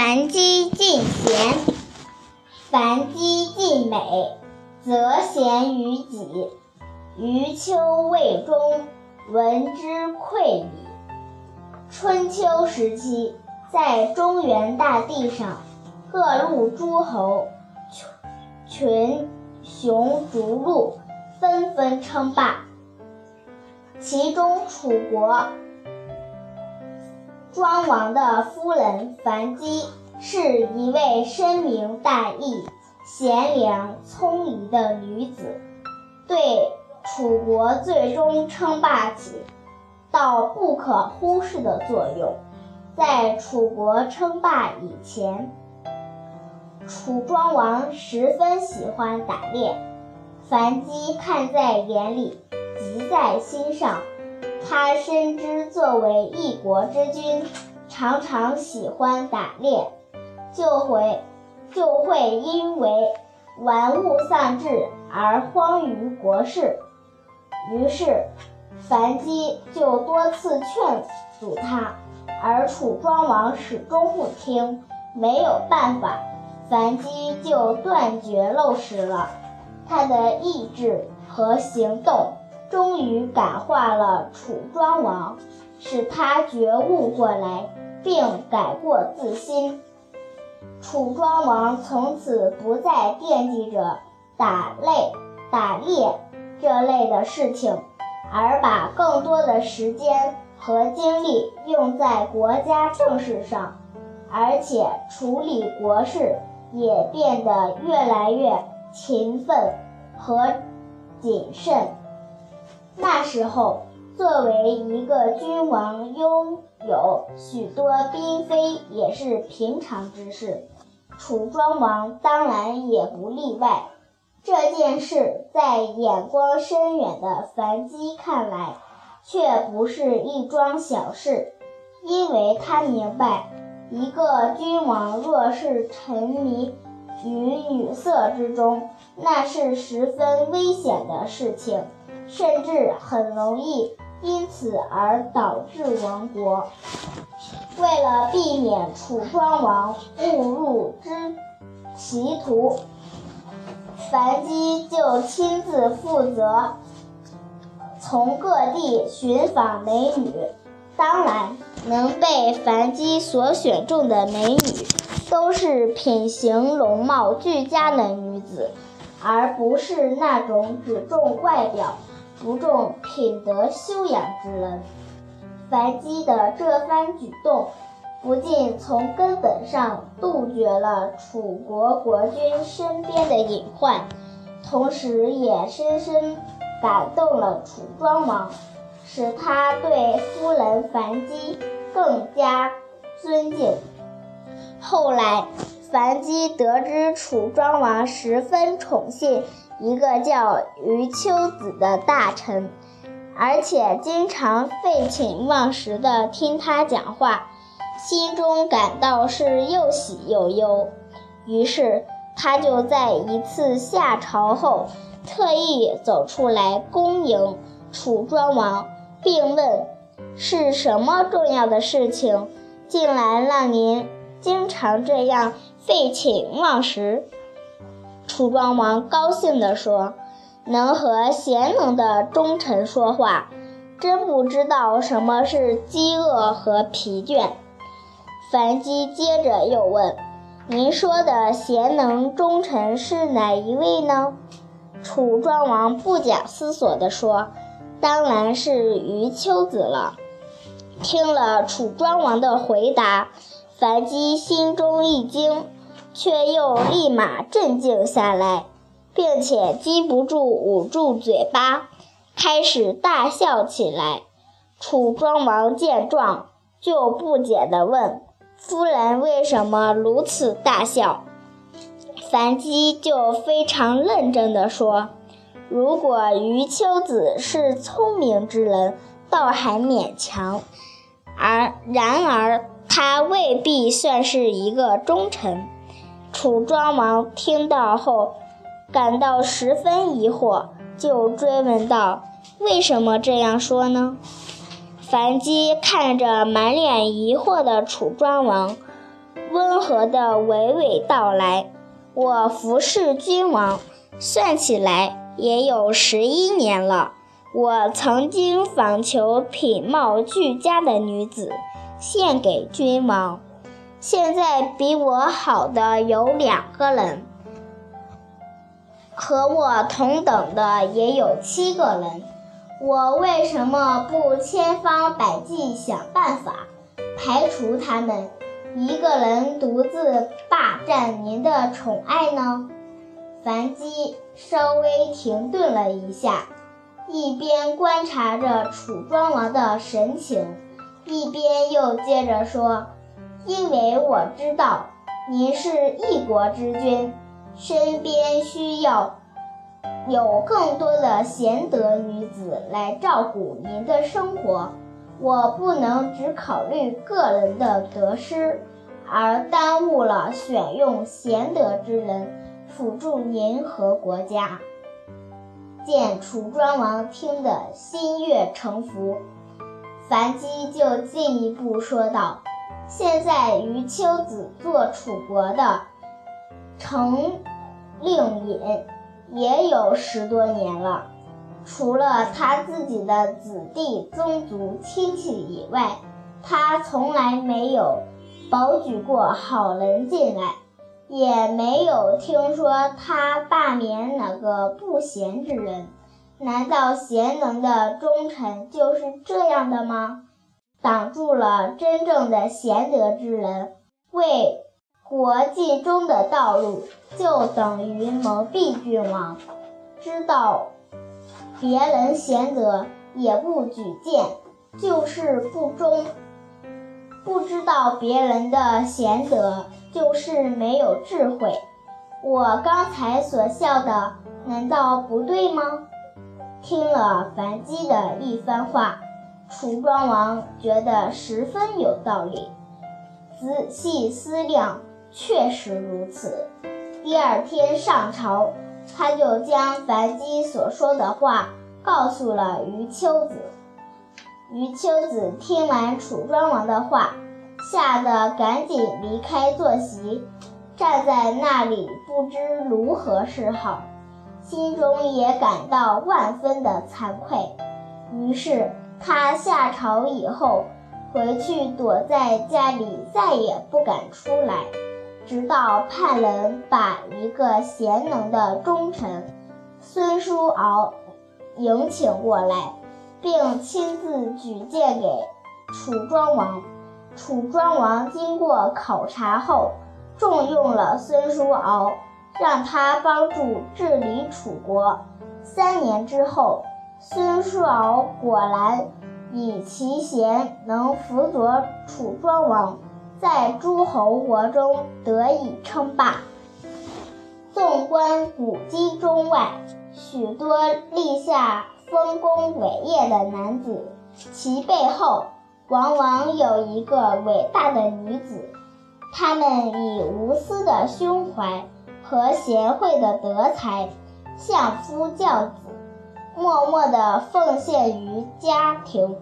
凡姬尽贤，凡姬尽美，则贤于己。余秋未终，闻之愧矣。春秋时期，在中原大地上，各路诸侯群雄逐鹿，纷纷称霸。其中，楚国庄王的夫人樊姬是一位深明大义、贤良聪颖的女子，对楚国最终称霸起到不可忽视的作用。在楚国称霸以前，楚庄王十分喜欢打猎，樊姬看在眼里。急在心上，他深知作为一国之君，常常喜欢打猎，就会就会因为玩物丧志而荒于国事。于是，樊姬就多次劝阻他，而楚庄王始终不听。没有办法，樊姬就断绝陋食了。他的意志和行动。终于感化了楚庄王，使他觉悟过来，并改过自新。楚庄王从此不再惦记着打猎、打猎这类的事情，而把更多的时间和精力用在国家政事上，而且处理国事也变得越来越勤奋和谨慎。那时候，作为一个君王，拥有许多嫔妃也是平常之事。楚庄王当然也不例外。这件事在眼光深远的樊姬看来，却不是一桩小事，因为他明白，一个君王若是沉迷于女色之中，那是十分危险的事情。甚至很容易因此而导致亡国。为了避免楚庄王误入之歧途，樊姬就亲自负责从各地寻访美女。当然，能被樊姬所选中的美女，都是品行容貌俱佳的女子，而不是那种只重外表。不重品德修养之人，樊姬的这番举动，不仅从根本上杜绝了楚国国君身边的隐患，同时也深深感动了楚庄王，使他对夫人樊姬更加尊敬。后来，樊姬得知楚庄王十分宠信。一个叫余秋子的大臣，而且经常废寝忘食地听他讲话，心中感到是又喜又忧。于是他就在一次下朝后，特意走出来恭迎楚庄王，并问：“是什么重要的事情，竟然让您经常这样废寝忘食？”楚庄王高兴地说：“能和贤能的忠臣说话，真不知道什么是饥饿和疲倦。”樊姬接着又问：“您说的贤能忠臣是哪一位呢？”楚庄王不假思索地说：“当然是余秋子了。”听了楚庄王的回答，樊姬心中一惊。却又立马镇静下来，并且禁不住捂住嘴巴，开始大笑起来。楚庄王见状，就不解地问：“夫人为什么如此大笑？”樊姬就非常认真地说：“如果余秋子是聪明之人，倒还勉强；而然而他未必算是一个忠臣。”楚庄王听到后，感到十分疑惑，就追问道：“为什么这样说呢？”樊姬看着满脸疑惑的楚庄王，温和的娓娓道来。我服侍君王，算起来也有十一年了。我曾经访求品貌俱佳的女子，献给君王。现在比我好的有两个人，和我同等的也有七个人。我为什么不千方百计想办法排除他们？一个人独自霸占您的宠爱呢？樊姬稍微停顿了一下，一边观察着楚庄王的神情，一边又接着说：“因为我知道您是一国之君，身边需要有更多的贤德女子来照顾您的生活。”我不能只考虑个人的得失，而耽误了选用贤德之人辅助您和国家。见楚庄王听得心悦诚服，樊姬就进一步说道：“现在余秋子做楚国的丞令尹，也有十多年了。”除了他自己的子弟宗族亲戚以外，他从来没有保举过好人进来，也没有听说他罢免哪个不贤之人。难道贤能的忠臣就是这样的吗？挡住了真正的贤德之人为国尽忠的道路，就等于蒙蔽君王，知道。别人贤德也不举荐，就是不忠；不知道别人的贤德，就是没有智慧。我刚才所笑的，难道不对吗？听了樊姬的一番话，楚庄王觉得十分有道理。仔细思量，确实如此。第二天上朝。他就将樊姬所说的话告诉了余秋子。余秋子听完楚庄王的话，吓得赶紧离开坐席，站在那里不知如何是好，心中也感到万分的惭愧。于是他下朝以后，回去躲在家里，再也不敢出来。直到派人把一个贤能的忠臣孙叔敖迎请过来，并亲自举荐给楚庄王。楚庄王经过考察后，重用了孙叔敖，让他帮助治理楚国。三年之后，孙叔敖果然以其贤能辅佐楚庄王。在诸侯国中得以称霸。纵观古今中外，许多立下丰功伟业的男子，其背后往往有一个伟大的女子。他们以无私的胸怀和贤惠的德才，相夫教子，默默地奉献于家庭。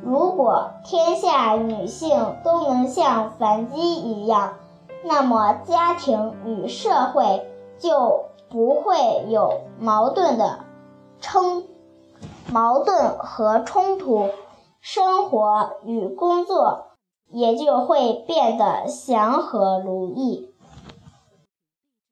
如果天下女性都能像樊姬一样，那么家庭与社会就不会有矛盾的冲矛盾和冲突，生活与工作也就会变得祥和如意。